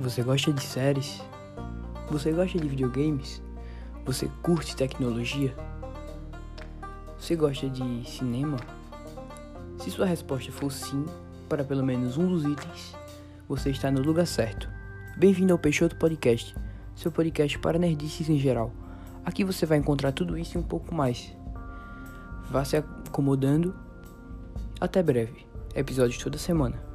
Você gosta de séries? Você gosta de videogames? Você curte tecnologia? Você gosta de cinema? Se sua resposta for sim, para pelo menos um dos itens, você está no lugar certo. Bem-vindo ao Peixoto Podcast, seu podcast para nerdices em geral. Aqui você vai encontrar tudo isso e um pouco mais. Vá se acomodando. Até breve. Episódios toda semana.